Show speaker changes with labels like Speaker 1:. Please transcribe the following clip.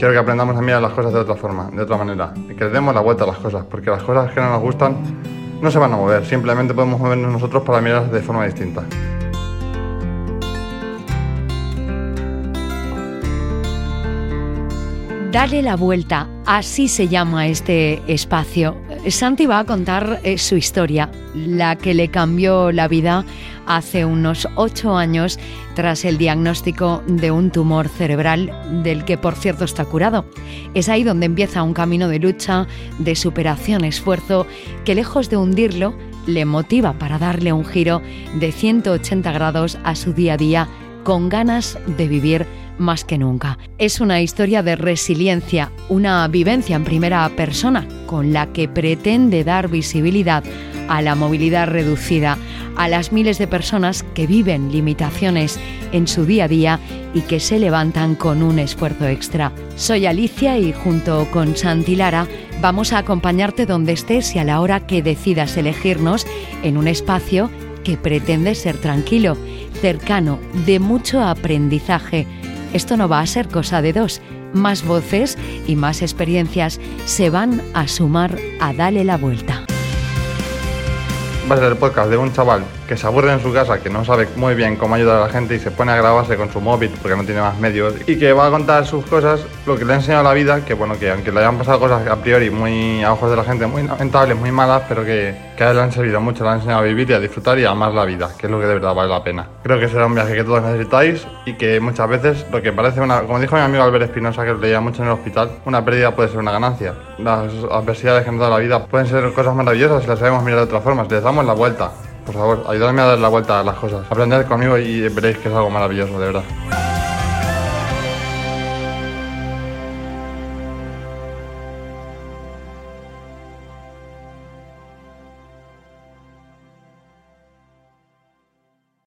Speaker 1: quiero que aprendamos a mirar las cosas de otra forma, de otra manera, y que le demos la vuelta a las cosas, porque las cosas que no nos gustan no se van a mover, simplemente podemos movernos nosotros para mirarlas de forma distinta.
Speaker 2: Dale la vuelta, así se llama este espacio. Santi va a contar eh, su historia, la que le cambió la vida hace unos ocho años tras el diagnóstico de un tumor cerebral del que por cierto está curado. Es ahí donde empieza un camino de lucha, de superación, esfuerzo, que lejos de hundirlo, le motiva para darle un giro de 180 grados a su día a día con ganas de vivir más que nunca. Es una historia de resiliencia, una vivencia en primera persona con la que pretende dar visibilidad a la movilidad reducida, a las miles de personas que viven limitaciones en su día a día y que se levantan con un esfuerzo extra. Soy Alicia y junto con Santi Lara vamos a acompañarte donde estés y a la hora que decidas elegirnos en un espacio que pretende ser tranquilo, cercano, de mucho aprendizaje esto no va a ser cosa de dos. Más voces y más experiencias se van a sumar a Dale la Vuelta.
Speaker 1: Va a ser el podcast de un chaval que se aburre en su casa, que no sabe muy bien cómo ayudar a la gente y se pone a grabarse con su móvil porque no tiene más medios y que va a contar sus cosas, lo que le ha enseñado la vida, que bueno, que aunque le hayan pasado cosas a priori muy a ojos de la gente muy lamentables, muy malas, pero que, que a él le han servido mucho, le han enseñado a vivir y a disfrutar y a amar la vida, que es lo que de verdad vale la pena. Creo que será un viaje que todos necesitáis y que muchas veces lo que parece una, como dijo mi amigo Albert Espinosa, que leía mucho en el hospital, una pérdida puede ser una ganancia. Las adversidades que nos da la vida pueden ser cosas maravillosas si las sabemos mirar de otra forma, les damos la vuelta. Por favor, ayúdame a dar la vuelta a las cosas. Aprended conmigo y veréis que es algo maravilloso, de verdad.